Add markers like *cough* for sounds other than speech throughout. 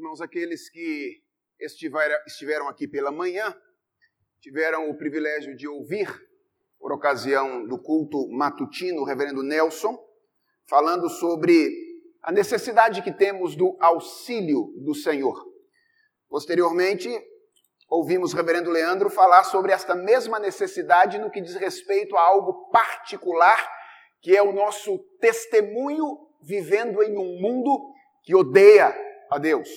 Irmãos, aqueles que estiveram aqui pela manhã, tiveram o privilégio de ouvir, por ocasião do culto matutino, o reverendo Nelson, falando sobre a necessidade que temos do auxílio do Senhor. Posteriormente, ouvimos o reverendo Leandro falar sobre esta mesma necessidade no que diz respeito a algo particular, que é o nosso testemunho vivendo em um mundo que odeia a Deus.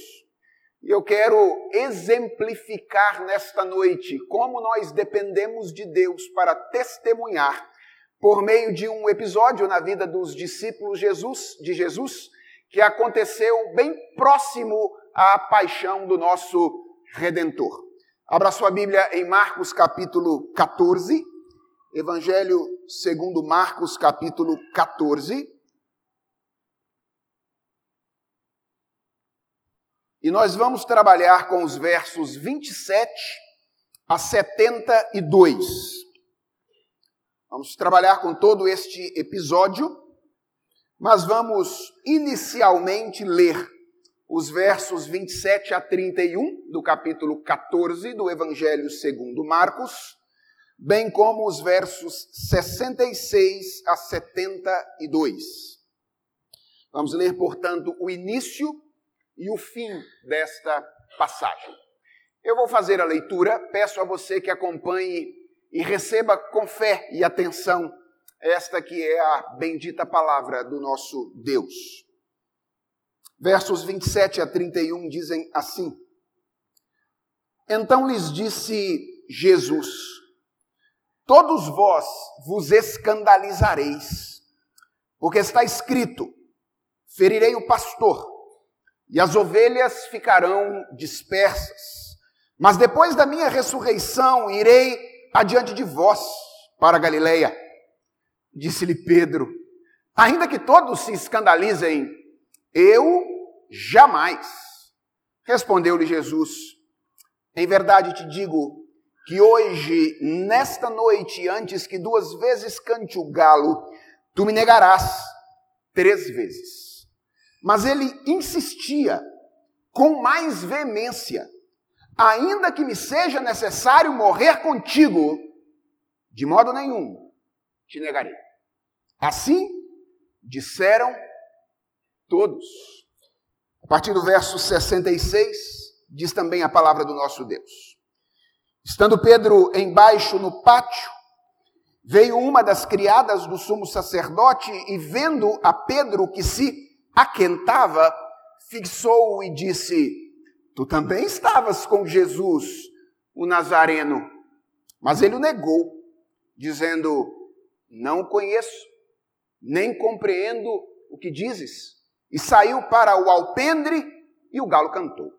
E eu quero exemplificar nesta noite como nós dependemos de Deus para testemunhar por meio de um episódio na vida dos discípulos Jesus, de Jesus, que aconteceu bem próximo à paixão do nosso redentor. Abra sua Bíblia em Marcos capítulo 14, Evangelho segundo Marcos capítulo 14. E nós vamos trabalhar com os versos 27 a 72. Vamos trabalhar com todo este episódio, mas vamos inicialmente ler os versos 27 a 31 do capítulo 14 do Evangelho segundo Marcos, bem como os versos 66 a 72. Vamos ler, portanto, o início e o fim desta passagem. Eu vou fazer a leitura, peço a você que acompanhe e receba com fé e atenção esta que é a bendita palavra do nosso Deus. Versos 27 a 31 dizem assim: Então lhes disse Jesus: Todos vós vos escandalizareis, porque está escrito: Ferirei o pastor e as ovelhas ficarão dispersas. Mas depois da minha ressurreição irei adiante de vós para Galileia. Disse-lhe Pedro: Ainda que todos se escandalizem, eu jamais. Respondeu-lhe Jesus: Em verdade te digo que hoje, nesta noite, antes que duas vezes cante o galo, tu me negarás três vezes. Mas ele insistia com mais veemência: ainda que me seja necessário morrer contigo, de modo nenhum te negarei. Assim disseram todos. A partir do verso 66, diz também a palavra do nosso Deus. Estando Pedro embaixo no pátio, veio uma das criadas do sumo sacerdote e, vendo a Pedro que se aquentava, fixou-o e disse: Tu também estavas com Jesus, o Nazareno. Mas ele o negou, dizendo: Não conheço, nem compreendo o que dizes. E saiu para o alpendre e o galo cantou.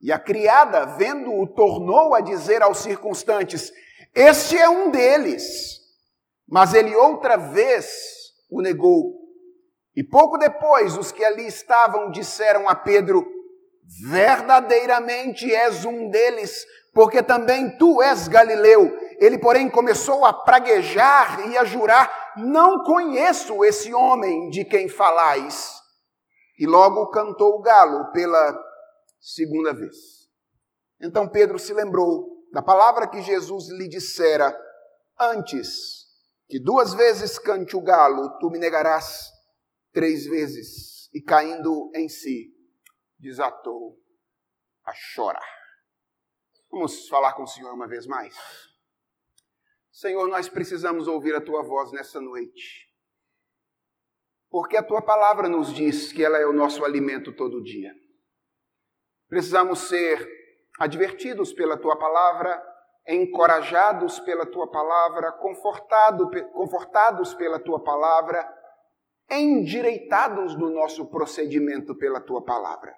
E a criada, vendo-o, tornou a dizer aos circunstantes: Este é um deles. Mas ele outra vez o negou. E pouco depois, os que ali estavam disseram a Pedro: Verdadeiramente és um deles, porque também tu és galileu. Ele, porém, começou a praguejar e a jurar: Não conheço esse homem de quem falais. E logo cantou o galo pela segunda vez. Então Pedro se lembrou da palavra que Jesus lhe dissera: Antes que duas vezes cante o galo, tu me negarás três vezes e, caindo em si, desatou a chorar. Vamos falar com o Senhor uma vez mais? Senhor, nós precisamos ouvir a tua voz nessa noite. Porque a tua palavra nos diz que ela é o nosso alimento todo dia. Precisamos ser advertidos pela tua palavra, encorajados pela tua palavra, confortado, confortados pela tua palavra endireitados no nosso procedimento pela tua palavra.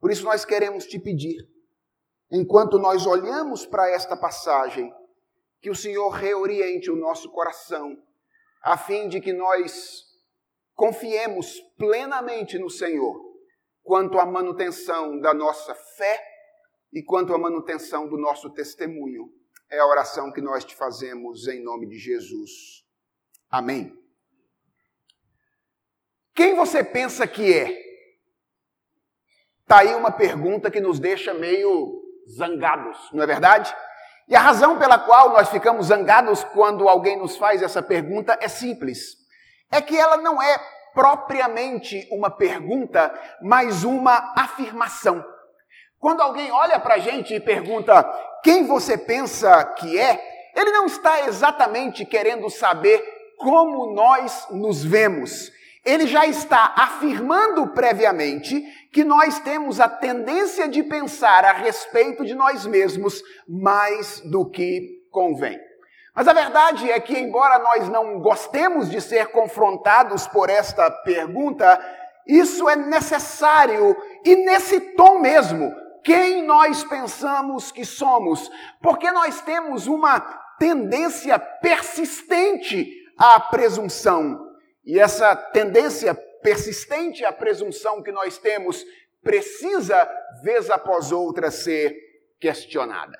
Por isso nós queremos te pedir, enquanto nós olhamos para esta passagem, que o Senhor reoriente o nosso coração, a fim de que nós confiemos plenamente no Senhor quanto à manutenção da nossa fé e quanto à manutenção do nosso testemunho. É a oração que nós te fazemos em nome de Jesus. Amém. Quem você pensa que é? Está aí uma pergunta que nos deixa meio zangados, não é verdade? E a razão pela qual nós ficamos zangados quando alguém nos faz essa pergunta é simples. É que ela não é propriamente uma pergunta, mas uma afirmação. Quando alguém olha para a gente e pergunta quem você pensa que é, ele não está exatamente querendo saber como nós nos vemos. Ele já está afirmando previamente que nós temos a tendência de pensar a respeito de nós mesmos mais do que convém. Mas a verdade é que, embora nós não gostemos de ser confrontados por esta pergunta, isso é necessário e nesse tom mesmo. Quem nós pensamos que somos? Porque nós temos uma tendência persistente à presunção. E essa tendência persistente à presunção que nós temos precisa, vez após outra, ser questionada.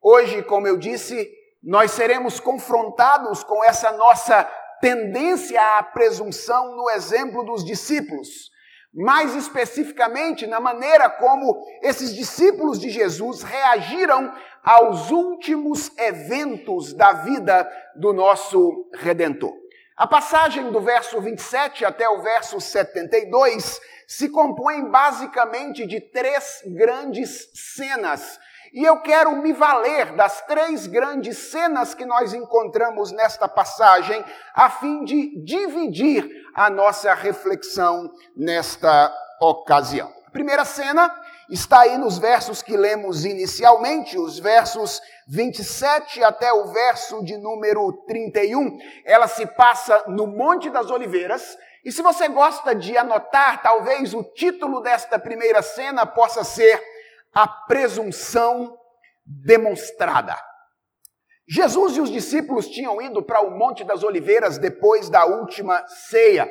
Hoje, como eu disse, nós seremos confrontados com essa nossa tendência à presunção no exemplo dos discípulos. Mais especificamente, na maneira como esses discípulos de Jesus reagiram aos últimos eventos da vida do nosso Redentor. A passagem do verso 27 até o verso 72 se compõe basicamente de três grandes cenas e eu quero me valer das três grandes cenas que nós encontramos nesta passagem, a fim de dividir a nossa reflexão nesta ocasião. A primeira cena está aí nos versos que lemos inicialmente, os versos 27 até o verso de número 31. Ela se passa no Monte das Oliveiras. E se você gosta de anotar, talvez o título desta primeira cena possa ser a presunção demonstrada. Jesus e os discípulos tinham ido para o Monte das Oliveiras depois da última ceia.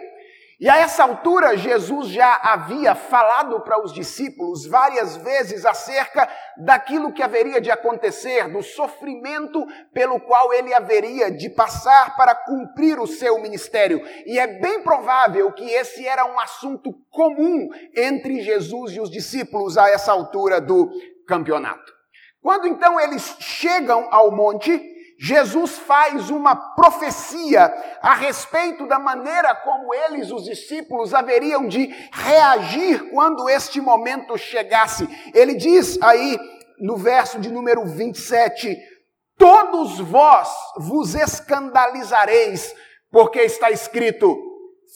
E a essa altura, Jesus já havia falado para os discípulos várias vezes acerca daquilo que haveria de acontecer, do sofrimento pelo qual ele haveria de passar para cumprir o seu ministério. E é bem provável que esse era um assunto comum entre Jesus e os discípulos a essa altura do campeonato. Quando então eles chegam ao monte, Jesus faz uma profecia a respeito da maneira como eles, os discípulos, haveriam de reagir quando este momento chegasse. Ele diz aí no verso de número 27: Todos vós vos escandalizareis, porque está escrito: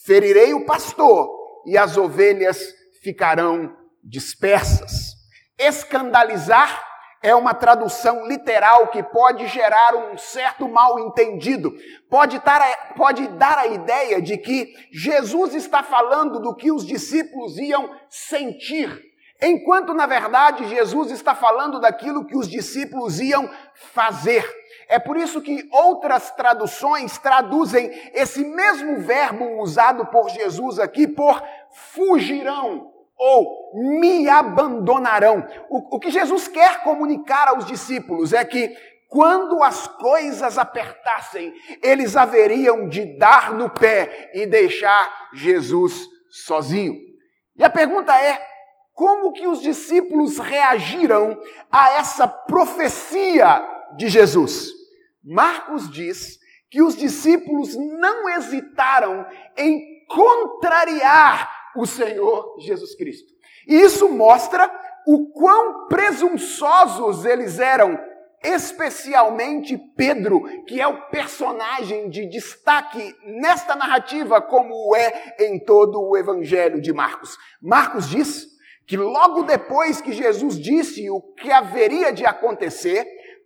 ferirei o pastor e as ovelhas ficarão dispersas. Escandalizar é uma tradução literal que pode gerar um certo mal entendido. Pode dar, a, pode dar a ideia de que Jesus está falando do que os discípulos iam sentir, enquanto na verdade Jesus está falando daquilo que os discípulos iam fazer. É por isso que outras traduções traduzem esse mesmo verbo usado por Jesus aqui por fugirão ou me abandonarão. O, o que Jesus quer comunicar aos discípulos é que quando as coisas apertassem, eles haveriam de dar no pé e deixar Jesus sozinho. E a pergunta é: como que os discípulos reagiram a essa profecia de Jesus? Marcos diz que os discípulos não hesitaram em contrariar o Senhor Jesus Cristo. E isso mostra o quão presunçosos eles eram, especialmente Pedro, que é o personagem de destaque nesta narrativa, como é em todo o Evangelho de Marcos. Marcos diz que logo depois que Jesus disse o que haveria de acontecer,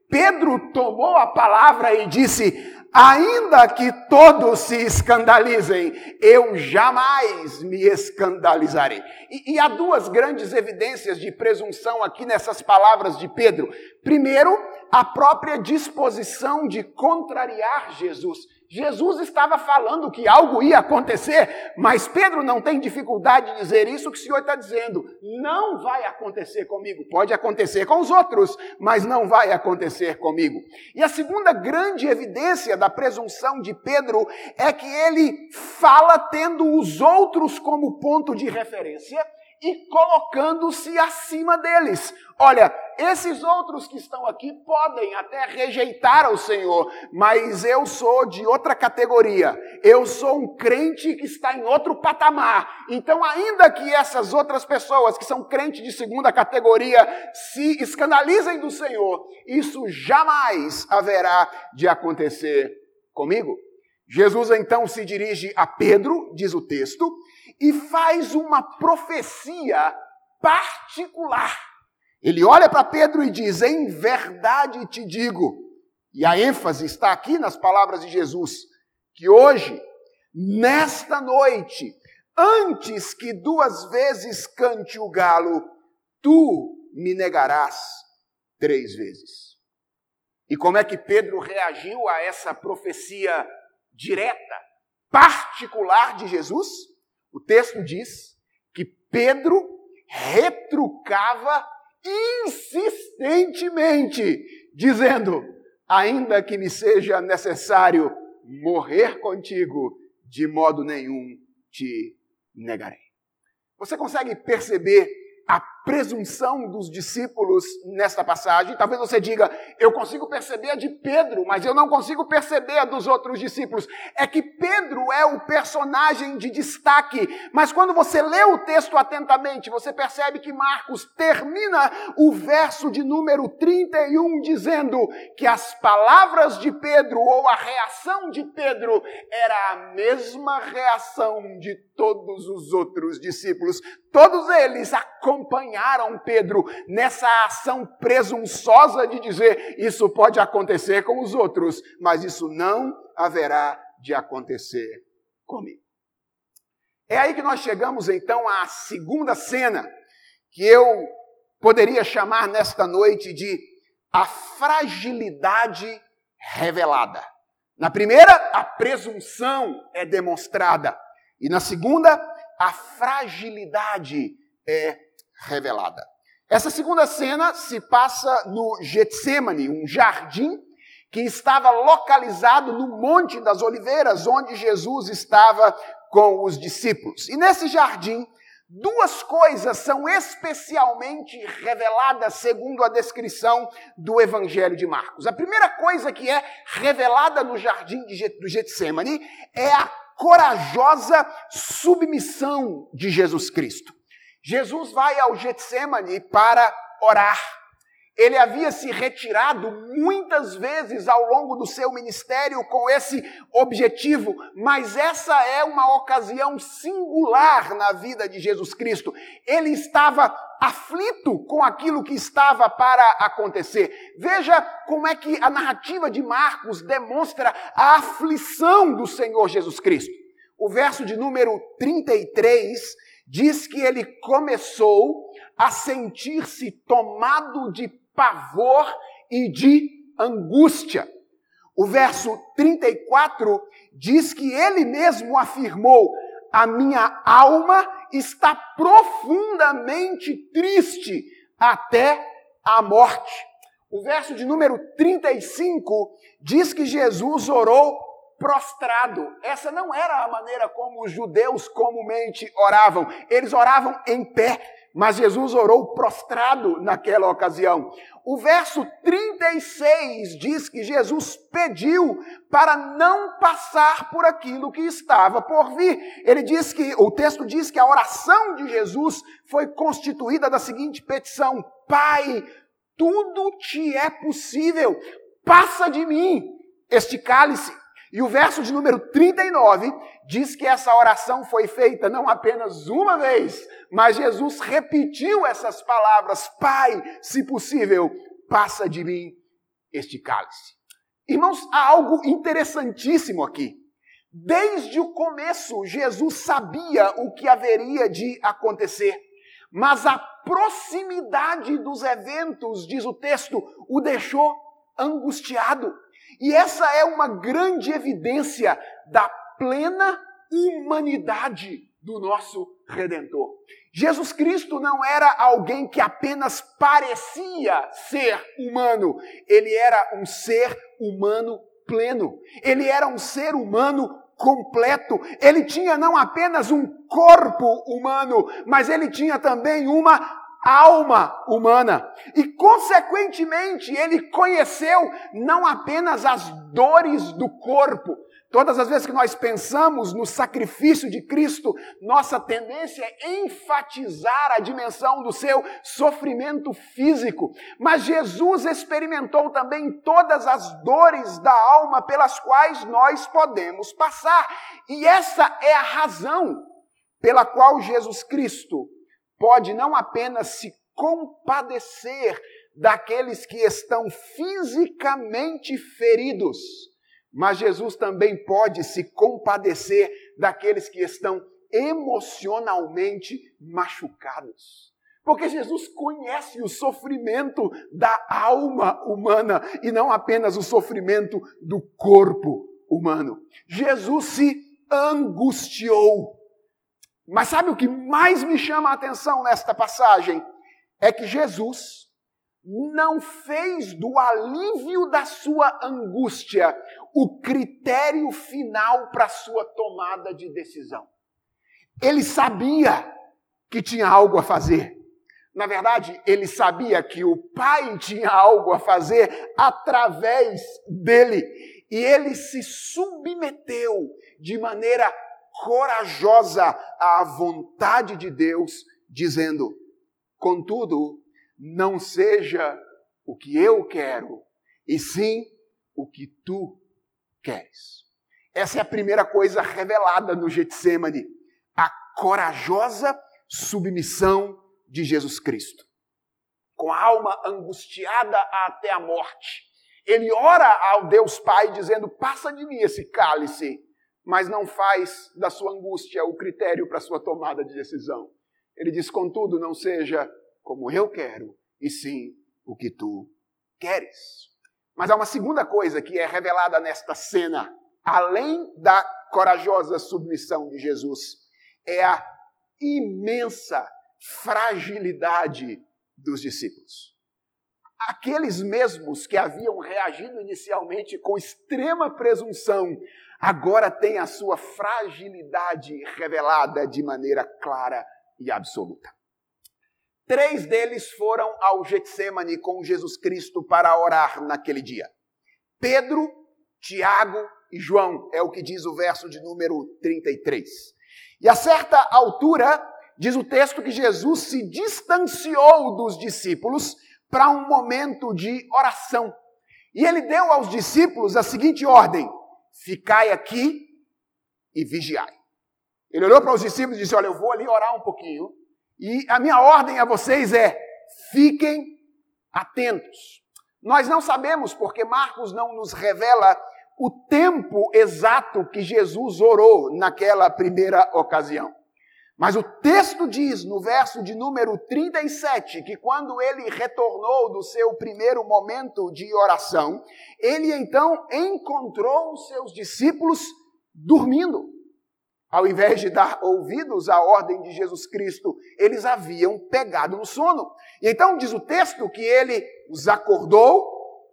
Pedro tomou a palavra e disse: ainda que todos se escandalizem, eu jamais me escandalizarei. E, e, há duas grandes evidências de presunção aqui nessas palavras de Pedro. Primeiro, a própria disposição de contrariar Jesus. Jesus estava falando que algo ia acontecer, mas Pedro não tem dificuldade de dizer isso que o Senhor está dizendo. Não vai acontecer comigo. Pode acontecer com os outros, mas não vai acontecer comigo. E a segunda grande evidência da presunção de Pedro é que ele fala tendo os outros como ponto de referência e colocando-se acima deles. Olha, esses outros que estão aqui podem até rejeitar o Senhor, mas eu sou de outra categoria. Eu sou um crente que está em outro patamar. Então, ainda que essas outras pessoas que são crentes de segunda categoria se escandalizem do Senhor, isso jamais haverá de acontecer comigo. Jesus então se dirige a Pedro, diz o texto, e faz uma profecia particular ele olha para Pedro e diz: Em verdade te digo, e a ênfase está aqui nas palavras de Jesus, que hoje, nesta noite, antes que duas vezes cante o galo, tu me negarás três vezes. E como é que Pedro reagiu a essa profecia direta, particular de Jesus? O texto diz que Pedro retrucava insistentemente, dizendo: ainda que me seja necessário morrer contigo, de modo nenhum te negarei. Você consegue perceber a presunção dos discípulos nesta passagem. Talvez você diga, eu consigo perceber a de Pedro, mas eu não consigo perceber a dos outros discípulos. É que Pedro é o personagem de destaque, mas quando você lê o texto atentamente, você percebe que Marcos termina o verso de número 31 dizendo que as palavras de Pedro ou a reação de Pedro era a mesma reação de todos os outros discípulos. Todos eles acompanharam Pedro nessa ação presunçosa de dizer: isso pode acontecer com os outros, mas isso não haverá de acontecer comigo. É aí que nós chegamos então à segunda cena, que eu poderia chamar nesta noite de a fragilidade revelada. Na primeira, a presunção é demonstrada. E na segunda, a fragilidade é revelada. Essa segunda cena se passa no Getsemane, um jardim que estava localizado no Monte das Oliveiras, onde Jesus estava com os discípulos. E nesse jardim, duas coisas são especialmente reveladas segundo a descrição do Evangelho de Marcos. A primeira coisa que é revelada no jardim do Getsemane é a corajosa submissão de Jesus Cristo. Jesus vai ao Getsemane para orar. Ele havia se retirado muitas vezes ao longo do seu ministério com esse objetivo, mas essa é uma ocasião singular na vida de Jesus Cristo. Ele estava aflito com aquilo que estava para acontecer. Veja como é que a narrativa de Marcos demonstra a aflição do Senhor Jesus Cristo. O verso de número 33 diz que ele começou a sentir-se tomado de pavor e de angústia. O verso 34 diz que ele mesmo afirmou: A minha alma está profundamente triste até a morte. O verso de número 35 diz que Jesus orou prostrado. Essa não era a maneira como os judeus comumente oravam. Eles oravam em pé, mas Jesus orou prostrado naquela ocasião. O verso 36 diz que Jesus pediu para não passar por aquilo que estava por vir. Ele diz que, o texto diz que a oração de Jesus foi constituída da seguinte petição: Pai, tudo te é possível, passa de mim este cálice. E o verso de número 39 diz que essa oração foi feita não apenas uma vez, mas Jesus repetiu essas palavras: Pai, se possível, passa de mim este cálice. Irmãos, há algo interessantíssimo aqui. Desde o começo, Jesus sabia o que haveria de acontecer, mas a proximidade dos eventos, diz o texto, o deixou angustiado. E essa é uma grande evidência da plena humanidade do nosso Redentor. Jesus Cristo não era alguém que apenas parecia ser humano, ele era um ser humano pleno. Ele era um ser humano completo. Ele tinha não apenas um corpo humano, mas ele tinha também uma alma humana. E, consequentemente, ele conheceu não apenas as dores do corpo, Todas as vezes que nós pensamos no sacrifício de Cristo, nossa tendência é enfatizar a dimensão do seu sofrimento físico. Mas Jesus experimentou também todas as dores da alma pelas quais nós podemos passar. E essa é a razão pela qual Jesus Cristo pode não apenas se compadecer daqueles que estão fisicamente feridos, mas Jesus também pode se compadecer daqueles que estão emocionalmente machucados. Porque Jesus conhece o sofrimento da alma humana e não apenas o sofrimento do corpo humano. Jesus se angustiou. Mas sabe o que mais me chama a atenção nesta passagem? É que Jesus não fez do alívio da sua angústia o critério final para sua tomada de decisão. Ele sabia que tinha algo a fazer. Na verdade, ele sabia que o pai tinha algo a fazer através dele. E ele se submeteu de maneira corajosa à vontade de Deus, dizendo: Contudo, não seja o que eu quero, e sim o que tu queres. Essa é a primeira coisa revelada no Getsemane, a corajosa submissão de Jesus Cristo. Com a alma angustiada até a morte, ele ora ao Deus Pai dizendo: "Passa de mim esse cálice", mas não faz da sua angústia o critério para sua tomada de decisão. Ele diz: "Contudo, não seja como eu quero, e sim o que tu queres". Mas há uma segunda coisa que é revelada nesta cena, além da corajosa submissão de Jesus, é a imensa fragilidade dos discípulos. Aqueles mesmos que haviam reagido inicialmente com extrema presunção, agora têm a sua fragilidade revelada de maneira clara e absoluta. Três deles foram ao Getsemane com Jesus Cristo para orar naquele dia. Pedro, Tiago e João, é o que diz o verso de número 33. E a certa altura, diz o texto que Jesus se distanciou dos discípulos para um momento de oração. E ele deu aos discípulos a seguinte ordem: Ficai aqui e vigiai. Ele olhou para os discípulos e disse: Olha, eu vou ali orar um pouquinho e a minha ordem a vocês é: fiquem atentos. Nós não sabemos, porque Marcos não nos revela o tempo exato que Jesus orou naquela primeira ocasião. Mas o texto diz, no verso de número 37, que quando ele retornou do seu primeiro momento de oração, ele então encontrou os seus discípulos dormindo. Ao invés de dar ouvidos à ordem de Jesus Cristo, eles haviam pegado no sono. E então diz o texto que ele os acordou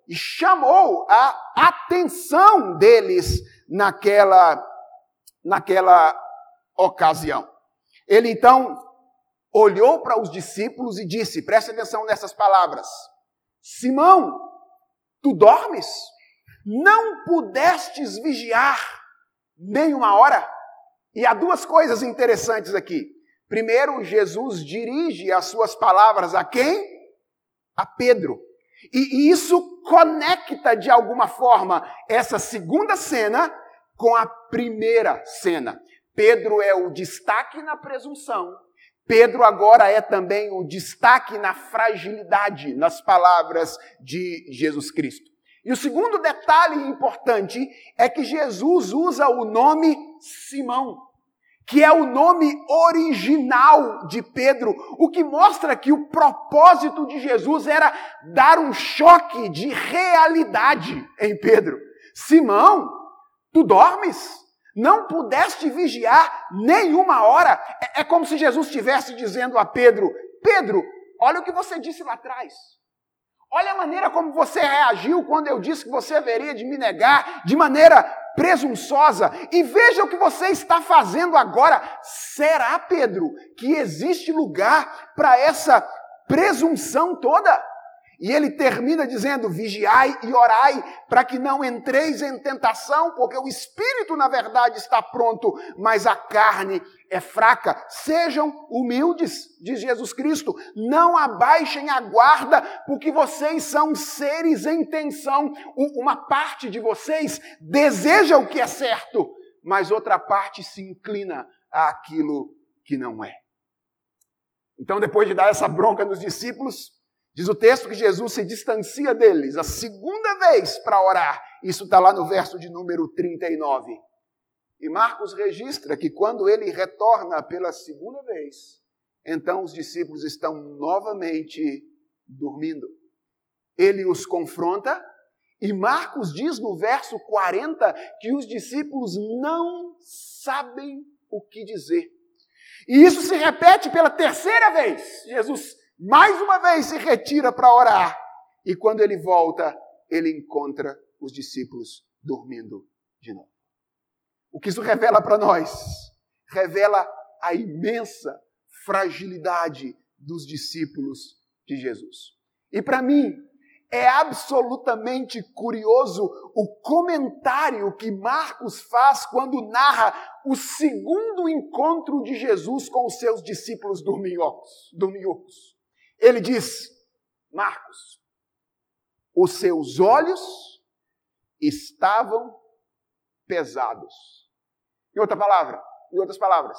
e chamou a atenção deles naquela, naquela ocasião. Ele então olhou para os discípulos e disse: preste atenção nessas palavras. Simão, tu dormes? Não pudestes vigiar nem uma hora? E há duas coisas interessantes aqui. Primeiro, Jesus dirige as suas palavras a quem? A Pedro. E isso conecta de alguma forma essa segunda cena com a primeira cena. Pedro é o destaque na presunção. Pedro agora é também o destaque na fragilidade nas palavras de Jesus Cristo. E o segundo detalhe importante é que Jesus usa o nome Simão que é o nome original de Pedro, o que mostra que o propósito de Jesus era dar um choque de realidade em Pedro. Simão, tu dormes? Não pudeste vigiar nenhuma hora? É, é como se Jesus estivesse dizendo a Pedro: Pedro, olha o que você disse lá atrás. Olha a maneira como você reagiu quando eu disse que você haveria de me negar de maneira presunçosa. E veja o que você está fazendo agora. Será, Pedro, que existe lugar para essa presunção toda? E ele termina dizendo: vigiai e orai, para que não entreis em tentação, porque o espírito, na verdade, está pronto, mas a carne é fraca. Sejam humildes, diz Jesus Cristo, não abaixem a guarda, porque vocês são seres em tensão. Uma parte de vocês deseja o que é certo, mas outra parte se inclina àquilo que não é. Então, depois de dar essa bronca nos discípulos, Diz o texto que Jesus se distancia deles a segunda vez para orar. Isso está lá no verso de número 39. E Marcos registra que quando ele retorna pela segunda vez, então os discípulos estão novamente dormindo. Ele os confronta e Marcos diz no verso 40 que os discípulos não sabem o que dizer. E isso se repete pela terceira vez. Jesus mais uma vez se retira para orar. E quando ele volta, ele encontra os discípulos dormindo de novo. O que isso revela para nós? Revela a imensa fragilidade dos discípulos de Jesus. E para mim, é absolutamente curioso o comentário que Marcos faz quando narra o segundo encontro de Jesus com os seus discípulos dorminhocos. Ele diz, Marcos, os seus olhos estavam pesados. Em outra palavra, em outras palavras,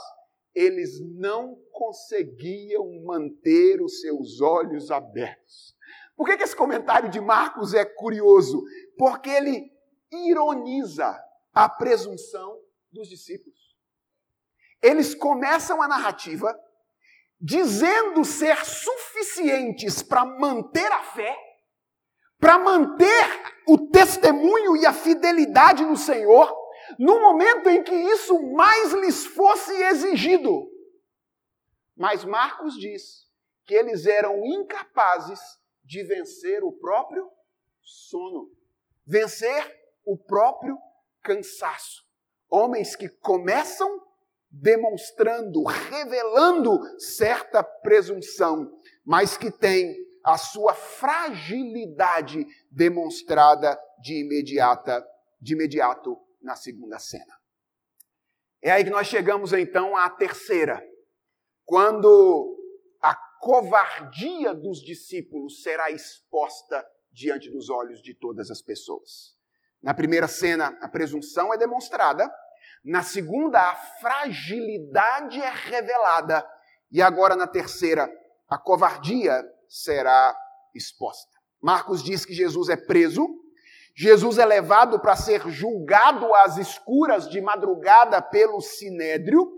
eles não conseguiam manter os seus olhos abertos. Por que, que esse comentário de Marcos é curioso? Porque ele ironiza a presunção dos discípulos. Eles começam a narrativa dizendo ser suficientes para manter a fé, para manter o testemunho e a fidelidade no Senhor, no momento em que isso mais lhes fosse exigido. Mas Marcos diz que eles eram incapazes de vencer o próprio sono, vencer o próprio cansaço. Homens que começam demonstrando, revelando certa presunção, mas que tem a sua fragilidade demonstrada de imediata, de imediato na segunda cena. É aí que nós chegamos então à terceira, quando a covardia dos discípulos será exposta diante dos olhos de todas as pessoas. Na primeira cena, a presunção é demonstrada, na segunda, a fragilidade é revelada. E agora, na terceira, a covardia será exposta. Marcos diz que Jesus é preso, Jesus é levado para ser julgado às escuras de madrugada pelo sinédrio,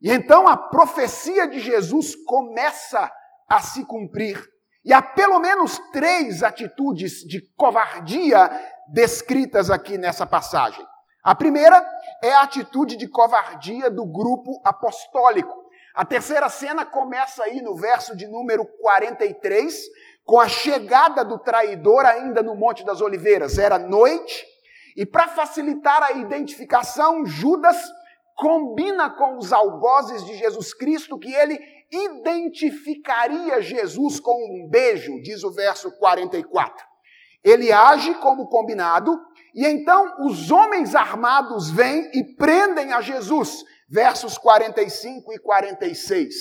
e então a profecia de Jesus começa a se cumprir. E há pelo menos três atitudes de covardia descritas aqui nessa passagem. A primeira é a atitude de covardia do grupo apostólico. A terceira cena começa aí no verso de número 43, com a chegada do traidor ainda no Monte das Oliveiras. Era noite, e para facilitar a identificação, Judas combina com os algozes de Jesus Cristo que ele identificaria Jesus com um beijo, diz o verso 44. Ele age como combinado, e então os homens armados vêm e prendem a Jesus. Versos 45 e 46.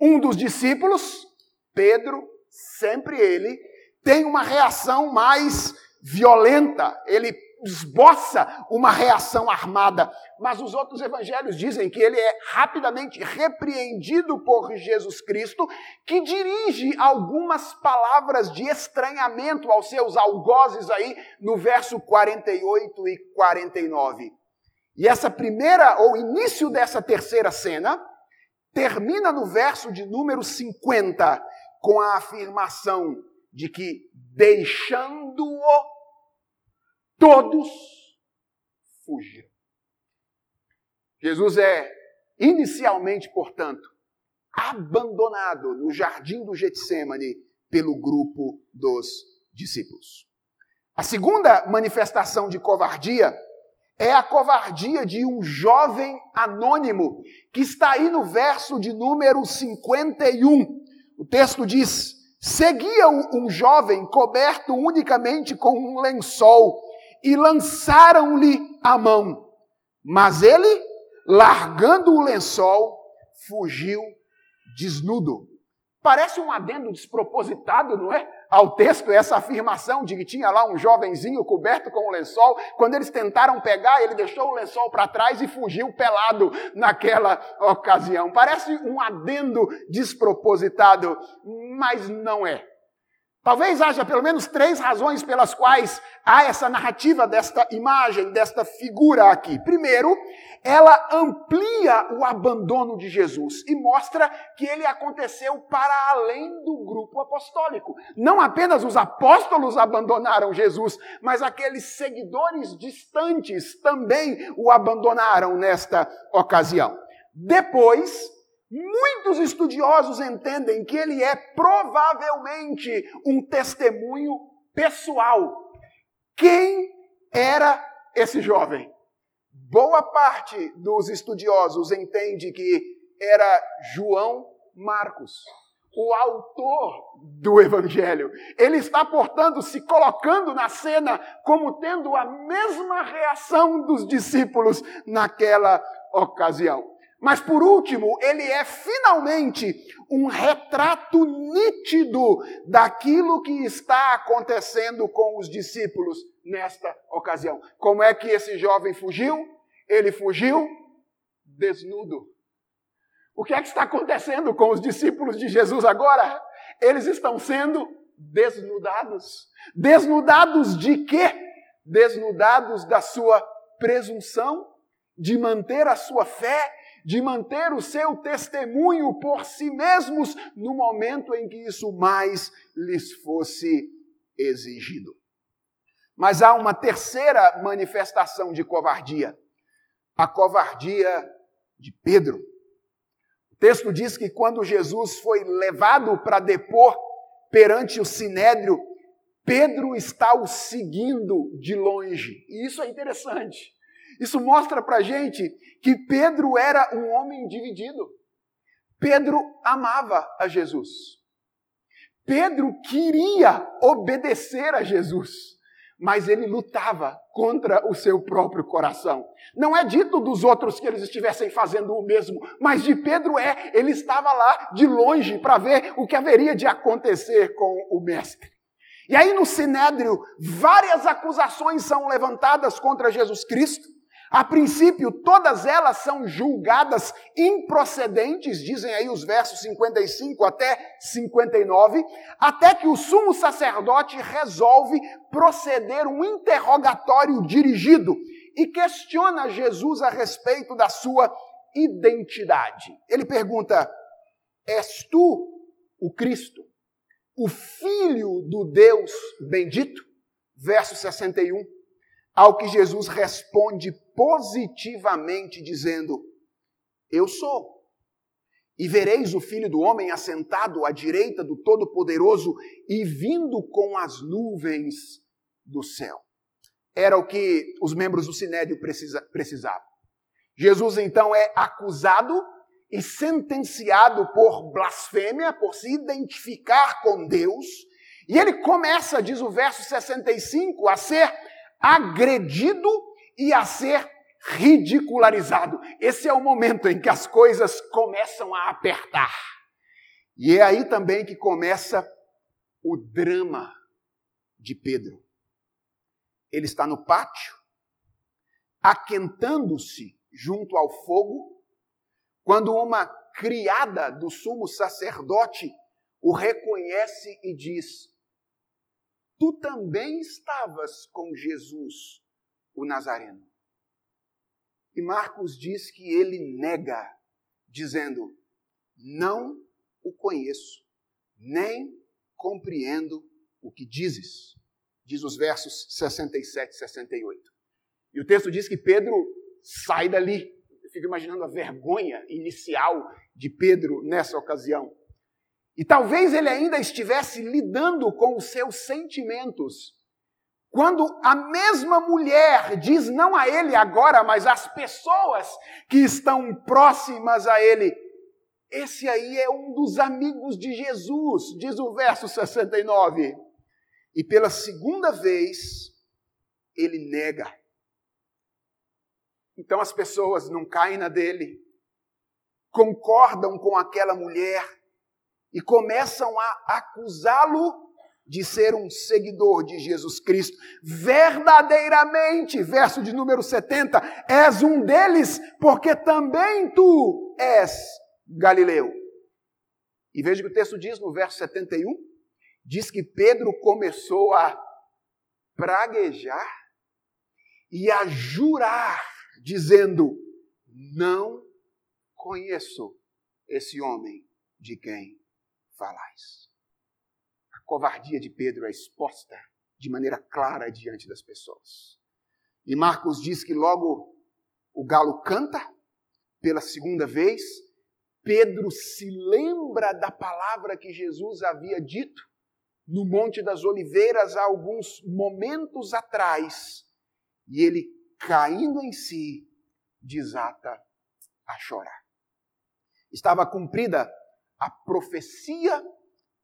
Um dos discípulos, Pedro, sempre ele, tem uma reação mais violenta. Ele esboça uma reação armada, mas os outros evangelhos dizem que ele é rapidamente repreendido por Jesus Cristo, que dirige algumas palavras de estranhamento aos seus algozes aí no verso 48 e 49. E essa primeira, ou início dessa terceira cena, termina no verso de número 50, com a afirmação de que, deixando-o todos fugiram. Jesus é inicialmente, portanto, abandonado no jardim do Getsemane pelo grupo dos discípulos. A segunda manifestação de covardia é a covardia de um jovem anônimo, que está aí no verso de número 51. O texto diz: Seguia-o um jovem coberto unicamente com um lençol e lançaram-lhe a mão. Mas ele, largando o lençol, fugiu desnudo. Parece um adendo despropositado, não é? Ao texto, essa afirmação de que tinha lá um jovenzinho coberto com um lençol. Quando eles tentaram pegar, ele deixou o lençol para trás e fugiu pelado naquela ocasião. Parece um adendo despropositado, mas não é. Talvez haja pelo menos três razões pelas quais há essa narrativa desta imagem, desta figura aqui. Primeiro, ela amplia o abandono de Jesus e mostra que ele aconteceu para além do grupo apostólico. Não apenas os apóstolos abandonaram Jesus, mas aqueles seguidores distantes também o abandonaram nesta ocasião. Depois, Muitos estudiosos entendem que ele é provavelmente um testemunho pessoal. Quem era esse jovem? Boa parte dos estudiosos entende que era João Marcos, o autor do evangelho. Ele está, portanto, se colocando na cena como tendo a mesma reação dos discípulos naquela ocasião. Mas por último, ele é finalmente um retrato nítido daquilo que está acontecendo com os discípulos nesta ocasião. Como é que esse jovem fugiu? Ele fugiu desnudo. O que é que está acontecendo com os discípulos de Jesus agora? Eles estão sendo desnudados. Desnudados de quê? Desnudados da sua presunção de manter a sua fé de manter o seu testemunho por si mesmos no momento em que isso mais lhes fosse exigido. Mas há uma terceira manifestação de covardia, a covardia de Pedro. O texto diz que quando Jesus foi levado para depor perante o sinédrio, Pedro está o seguindo de longe. E isso é interessante. Isso mostra para gente que Pedro era um homem dividido. Pedro amava a Jesus. Pedro queria obedecer a Jesus, mas ele lutava contra o seu próprio coração. Não é dito dos outros que eles estivessem fazendo o mesmo, mas de Pedro é, ele estava lá de longe para ver o que haveria de acontecer com o mestre. E aí no sinédrio, várias acusações são levantadas contra Jesus Cristo. A princípio, todas elas são julgadas improcedentes, dizem aí os versos 55 até 59, até que o sumo sacerdote resolve proceder um interrogatório dirigido e questiona Jesus a respeito da sua identidade. Ele pergunta: És tu o Cristo, o Filho do Deus bendito? Verso 61. Ao que Jesus responde positivamente, dizendo: Eu sou. E vereis o filho do homem assentado à direita do Todo-Poderoso e vindo com as nuvens do céu. Era o que os membros do Sinédrio precisa, precisavam. Jesus então é acusado e sentenciado por blasfêmia, por se identificar com Deus. E ele começa, diz o verso 65, a ser agredido e a ser ridicularizado. Esse é o momento em que as coisas começam a apertar. E é aí também que começa o drama de Pedro. Ele está no pátio, aquentando-se junto ao fogo, quando uma criada do sumo sacerdote o reconhece e diz: tu também estavas com Jesus, o Nazareno. E Marcos diz que ele nega, dizendo: Não o conheço, nem compreendo o que dizes. Diz os versos 67 e 68. E o texto diz que Pedro sai dali. Eu fico imaginando a vergonha inicial de Pedro nessa ocasião. E talvez ele ainda estivesse lidando com os seus sentimentos. Quando a mesma mulher diz não a ele agora, mas às pessoas que estão próximas a ele: Esse aí é um dos amigos de Jesus, diz o verso 69. E pela segunda vez, ele nega. Então as pessoas não caem na dele, concordam com aquela mulher e começam a acusá-lo de ser um seguidor de Jesus Cristo. Verdadeiramente, verso de número 70, és um deles, porque também tu és Galileu. E veja o que o texto diz no verso 71. Diz que Pedro começou a praguejar e a jurar, dizendo: Não conheço esse homem de quem falais. A covardia de Pedro é exposta de maneira clara diante das pessoas. E Marcos diz que logo o galo canta pela segunda vez, Pedro se lembra da palavra que Jesus havia dito no Monte das Oliveiras há alguns momentos atrás, e ele, caindo em si, desata a chorar. Estava cumprida a profecia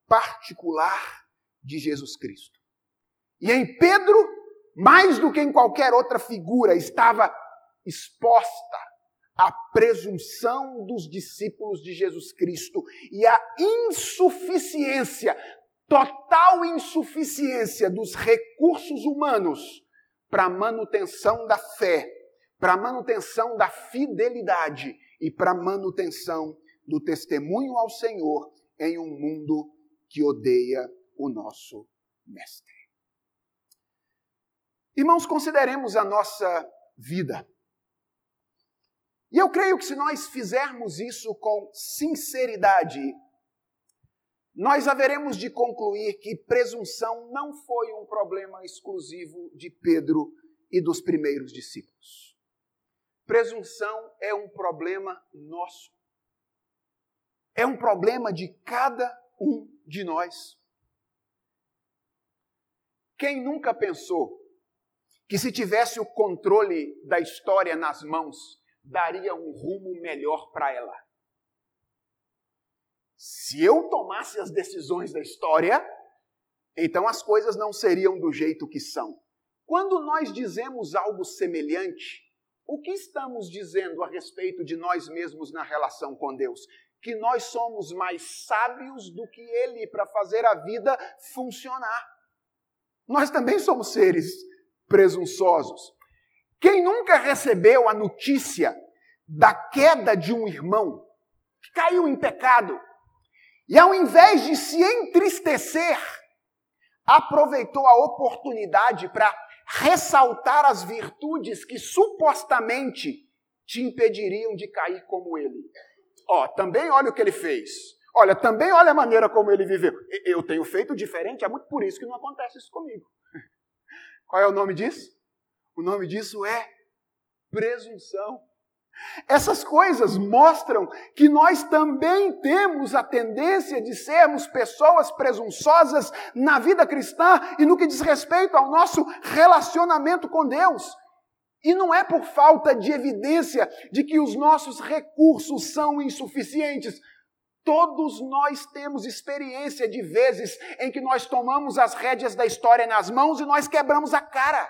particular de Jesus Cristo. E em Pedro, mais do que em qualquer outra figura, estava exposta a presunção dos discípulos de Jesus Cristo e a insuficiência, total insuficiência dos recursos humanos para a manutenção da fé, para a manutenção da fidelidade e para a manutenção do testemunho ao Senhor em um mundo que odeia o nosso Mestre. Irmãos, consideremos a nossa vida. E eu creio que se nós fizermos isso com sinceridade, nós haveremos de concluir que presunção não foi um problema exclusivo de Pedro e dos primeiros discípulos. Presunção é um problema nosso. É um problema de cada um de nós. Quem nunca pensou que se tivesse o controle da história nas mãos, daria um rumo melhor para ela? Se eu tomasse as decisões da história, então as coisas não seriam do jeito que são. Quando nós dizemos algo semelhante, o que estamos dizendo a respeito de nós mesmos na relação com Deus? Que nós somos mais sábios do que ele para fazer a vida funcionar. Nós também somos seres presunçosos. Quem nunca recebeu a notícia da queda de um irmão que caiu em pecado e ao invés de se entristecer, aproveitou a oportunidade para ressaltar as virtudes que supostamente te impediriam de cair como ele? Ó, também olha o que ele fez. Olha, também olha a maneira como ele viveu. Eu tenho feito diferente, é muito por isso que não acontece isso comigo. *laughs* Qual é o nome disso? O nome disso é presunção. Essas coisas mostram que nós também temos a tendência de sermos pessoas presunçosas na vida cristã e no que diz respeito ao nosso relacionamento com Deus. E não é por falta de evidência de que os nossos recursos são insuficientes. Todos nós temos experiência de vezes em que nós tomamos as rédeas da história nas mãos e nós quebramos a cara.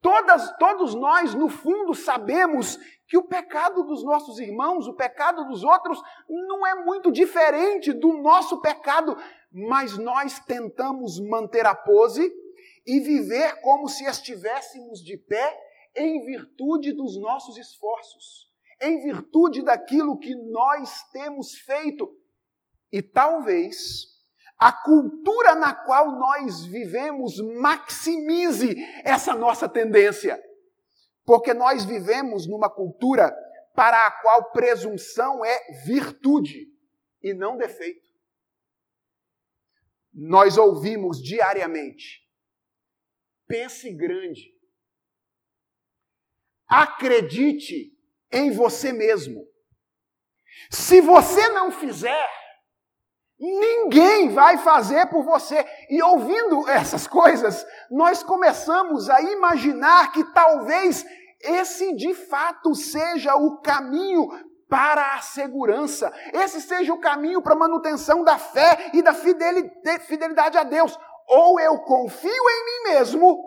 Todas, todos nós, no fundo, sabemos que o pecado dos nossos irmãos, o pecado dos outros, não é muito diferente do nosso pecado, mas nós tentamos manter a pose e viver como se estivéssemos de pé em virtude dos nossos esforços, em virtude daquilo que nós temos feito. E talvez a cultura na qual nós vivemos maximize essa nossa tendência. Porque nós vivemos numa cultura para a qual presunção é virtude e não defeito. Nós ouvimos diariamente: pense grande, Acredite em você mesmo. Se você não fizer, Ninguém vai fazer por você. E ouvindo essas coisas, nós começamos a imaginar que talvez esse de fato seja o caminho para a segurança. Esse seja o caminho para a manutenção da fé e da fidelidade a Deus. Ou eu confio em mim mesmo,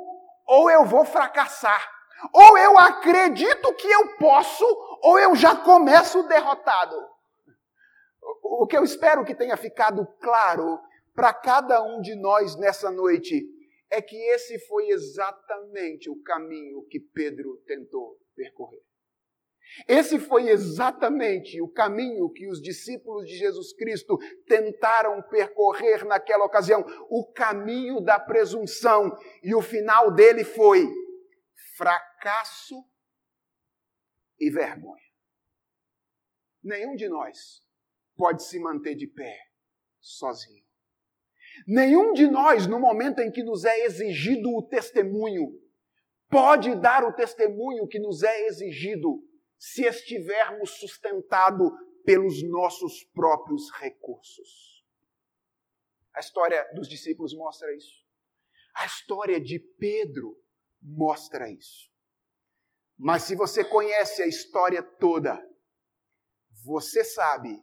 ou eu vou fracassar. Ou eu acredito que eu posso, ou eu já começo derrotado. O que eu espero que tenha ficado claro para cada um de nós nessa noite é que esse foi exatamente o caminho que Pedro tentou percorrer. Esse foi exatamente o caminho que os discípulos de Jesus Cristo tentaram percorrer naquela ocasião, o caminho da presunção, e o final dele foi fracasso e vergonha. Nenhum de nós pode se manter de pé sozinho. Nenhum de nós, no momento em que nos é exigido o testemunho, pode dar o testemunho que nos é exigido se estivermos sustentados pelos nossos próprios recursos. A história dos discípulos mostra isso. A história de Pedro mostra isso. Mas se você conhece a história toda, você sabe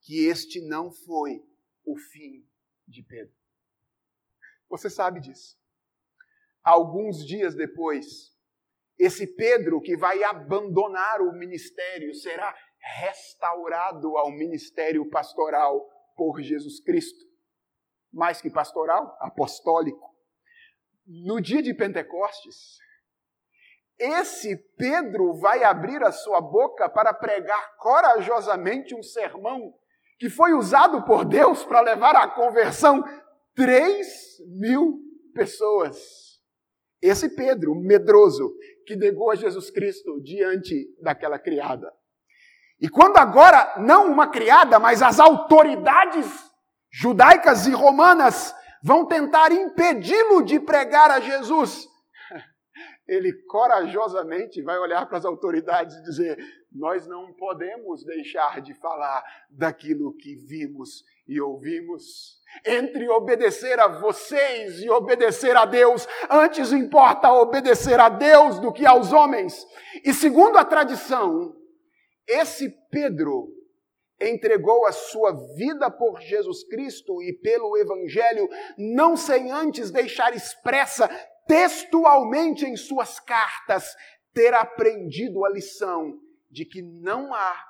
que este não foi o fim de Pedro. Você sabe disso. Alguns dias depois, esse Pedro que vai abandonar o ministério será restaurado ao ministério pastoral por Jesus Cristo. Mais que pastoral, apostólico. No dia de Pentecostes, esse Pedro vai abrir a sua boca para pregar corajosamente um sermão que foi usado por Deus para levar à conversão 3 mil pessoas. Esse Pedro, medroso, que negou a Jesus Cristo diante daquela criada. E quando agora, não uma criada, mas as autoridades judaicas e romanas vão tentar impedi-lo de pregar a Jesus, *laughs* ele corajosamente vai olhar para as autoridades e dizer: Nós não podemos deixar de falar daquilo que vimos e ouvimos. Entre obedecer a vocês e obedecer a Deus, antes importa obedecer a Deus do que aos homens. E segundo a tradição, esse Pedro entregou a sua vida por Jesus Cristo e pelo Evangelho, não sem antes deixar expressa textualmente em suas cartas ter aprendido a lição de que não há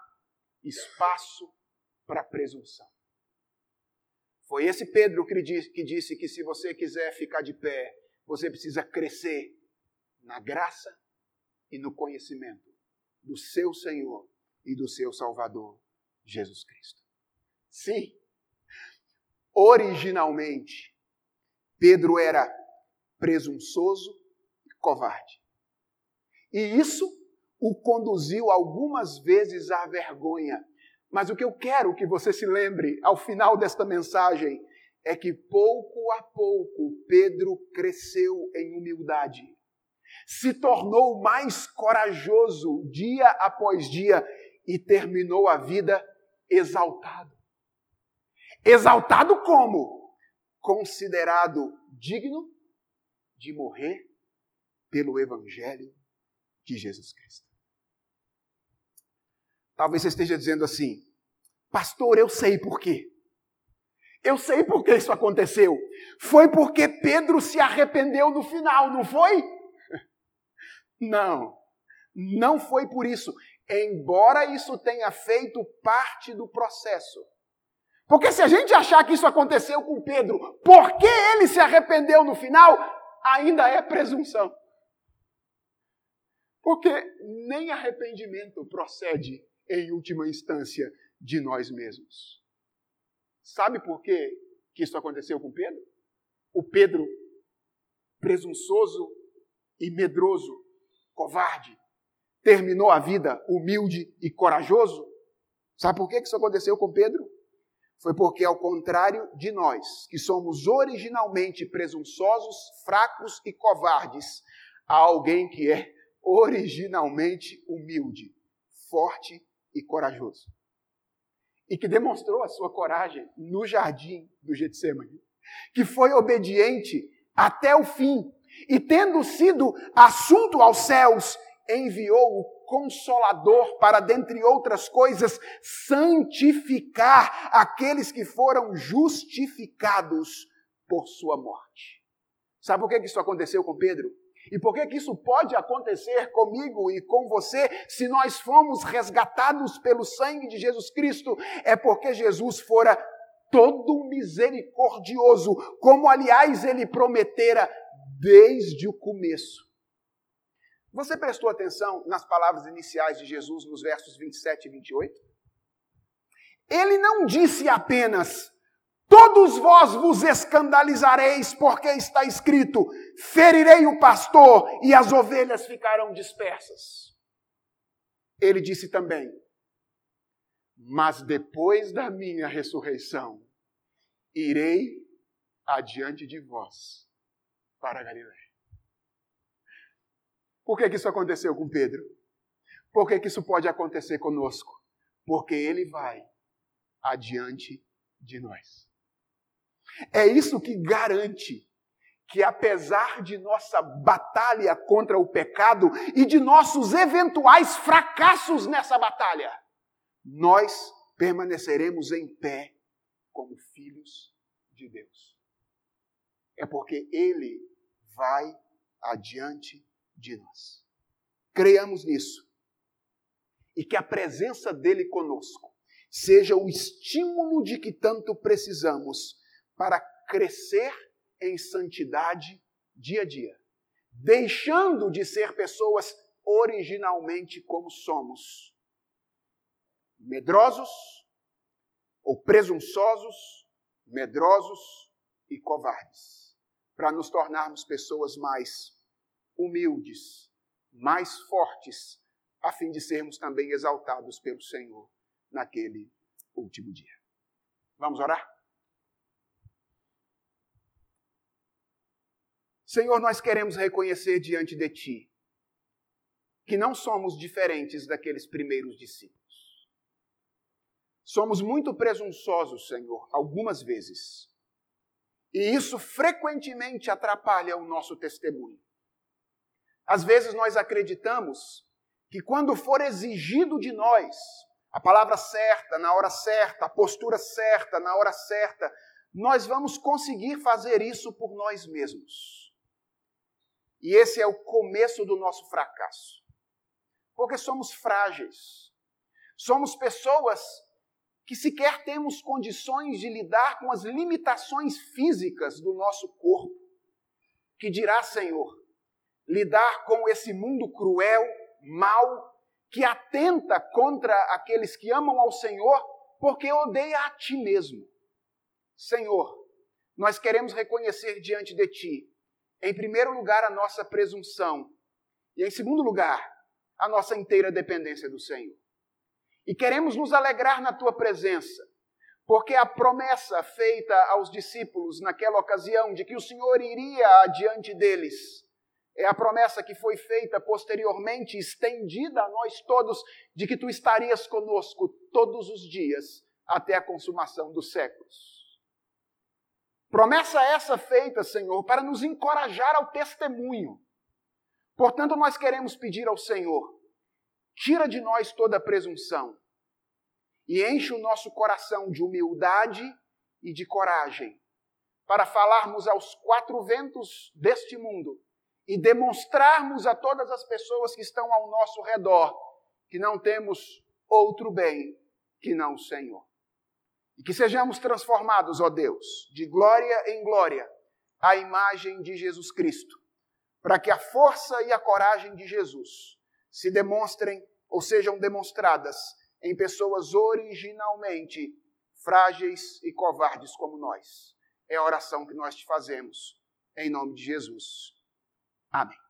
espaço para presunção. Foi esse Pedro que disse que se você quiser ficar de pé, você precisa crescer na graça e no conhecimento do seu Senhor e do seu Salvador, Jesus Cristo. Sim, originalmente, Pedro era presunçoso e covarde. E isso o conduziu algumas vezes à vergonha mas o que eu quero que você se lembre ao final desta mensagem é que pouco a pouco Pedro cresceu em humildade, se tornou mais corajoso dia após dia e terminou a vida exaltado. Exaltado como? Considerado digno de morrer pelo Evangelho de Jesus Cristo. Talvez você esteja dizendo assim, pastor, eu sei por quê. Eu sei por que isso aconteceu. Foi porque Pedro se arrependeu no final, não foi? *laughs* Não, não foi por isso. Embora isso tenha feito parte do processo. Porque se a gente achar que isso aconteceu com Pedro, porque ele se arrependeu no final, ainda é presunção. Porque nem arrependimento procede em última instância, de nós mesmos. Sabe por que, que isso aconteceu com Pedro? O Pedro, presunçoso e medroso, covarde, terminou a vida humilde e corajoso. Sabe por que isso aconteceu com Pedro? Foi porque, ao contrário de nós, que somos originalmente presunçosos, fracos e covardes, há alguém que é originalmente humilde, forte e corajoso. e que demonstrou a sua coragem no jardim do Getsemane, que foi obediente até o fim e tendo sido assunto aos céus, enviou o Consolador para, dentre outras coisas, santificar aqueles que foram justificados por sua morte. Sabe por que isso aconteceu com Pedro? E por que, que isso pode acontecer comigo e com você se nós fomos resgatados pelo sangue de Jesus Cristo? É porque Jesus fora todo misericordioso, como aliás ele prometera desde o começo. Você prestou atenção nas palavras iniciais de Jesus nos versos 27 e 28? Ele não disse apenas: Todos vós vos escandalizareis, porque está escrito: ferirei o pastor e as ovelhas ficarão dispersas. Ele disse também: Mas depois da minha ressurreição, irei adiante de vós para Galiléia. Por que, que isso aconteceu com Pedro? Por que, que isso pode acontecer conosco? Porque ele vai adiante de nós. É isso que garante que, apesar de nossa batalha contra o pecado e de nossos eventuais fracassos nessa batalha, nós permaneceremos em pé como filhos de Deus. É porque Ele vai adiante de nós. Creiamos nisso. E que a presença dele conosco seja o estímulo de que tanto precisamos para crescer em santidade dia a dia, deixando de ser pessoas originalmente como somos, medrosos ou presunçosos, medrosos e covardes, para nos tornarmos pessoas mais humildes, mais fortes, a fim de sermos também exaltados pelo Senhor naquele último dia. Vamos orar? Senhor, nós queremos reconhecer diante de Ti que não somos diferentes daqueles primeiros discípulos. Somos muito presunçosos, Senhor, algumas vezes. E isso frequentemente atrapalha o nosso testemunho. Às vezes nós acreditamos que quando for exigido de nós a palavra certa, na hora certa, a postura certa, na hora certa, nós vamos conseguir fazer isso por nós mesmos. E esse é o começo do nosso fracasso. Porque somos frágeis. Somos pessoas que sequer temos condições de lidar com as limitações físicas do nosso corpo. Que dirá, Senhor, lidar com esse mundo cruel, mau, que atenta contra aqueles que amam ao Senhor, porque odeia a ti mesmo. Senhor, nós queremos reconhecer diante de ti, em primeiro lugar, a nossa presunção, e em segundo lugar, a nossa inteira dependência do Senhor. E queremos nos alegrar na tua presença, porque a promessa feita aos discípulos naquela ocasião de que o Senhor iria adiante deles é a promessa que foi feita posteriormente, estendida a nós todos, de que tu estarias conosco todos os dias até a consumação dos séculos. Promessa essa feita, Senhor, para nos encorajar ao testemunho. Portanto, nós queremos pedir ao Senhor, tira de nós toda presunção e enche o nosso coração de humildade e de coragem para falarmos aos quatro ventos deste mundo e demonstrarmos a todas as pessoas que estão ao nosso redor que não temos outro bem que não o Senhor. E que sejamos transformados, ó Deus, de glória em glória, à imagem de Jesus Cristo, para que a força e a coragem de Jesus se demonstrem ou sejam demonstradas em pessoas originalmente frágeis e covardes como nós. É a oração que nós te fazemos, em nome de Jesus. Amém.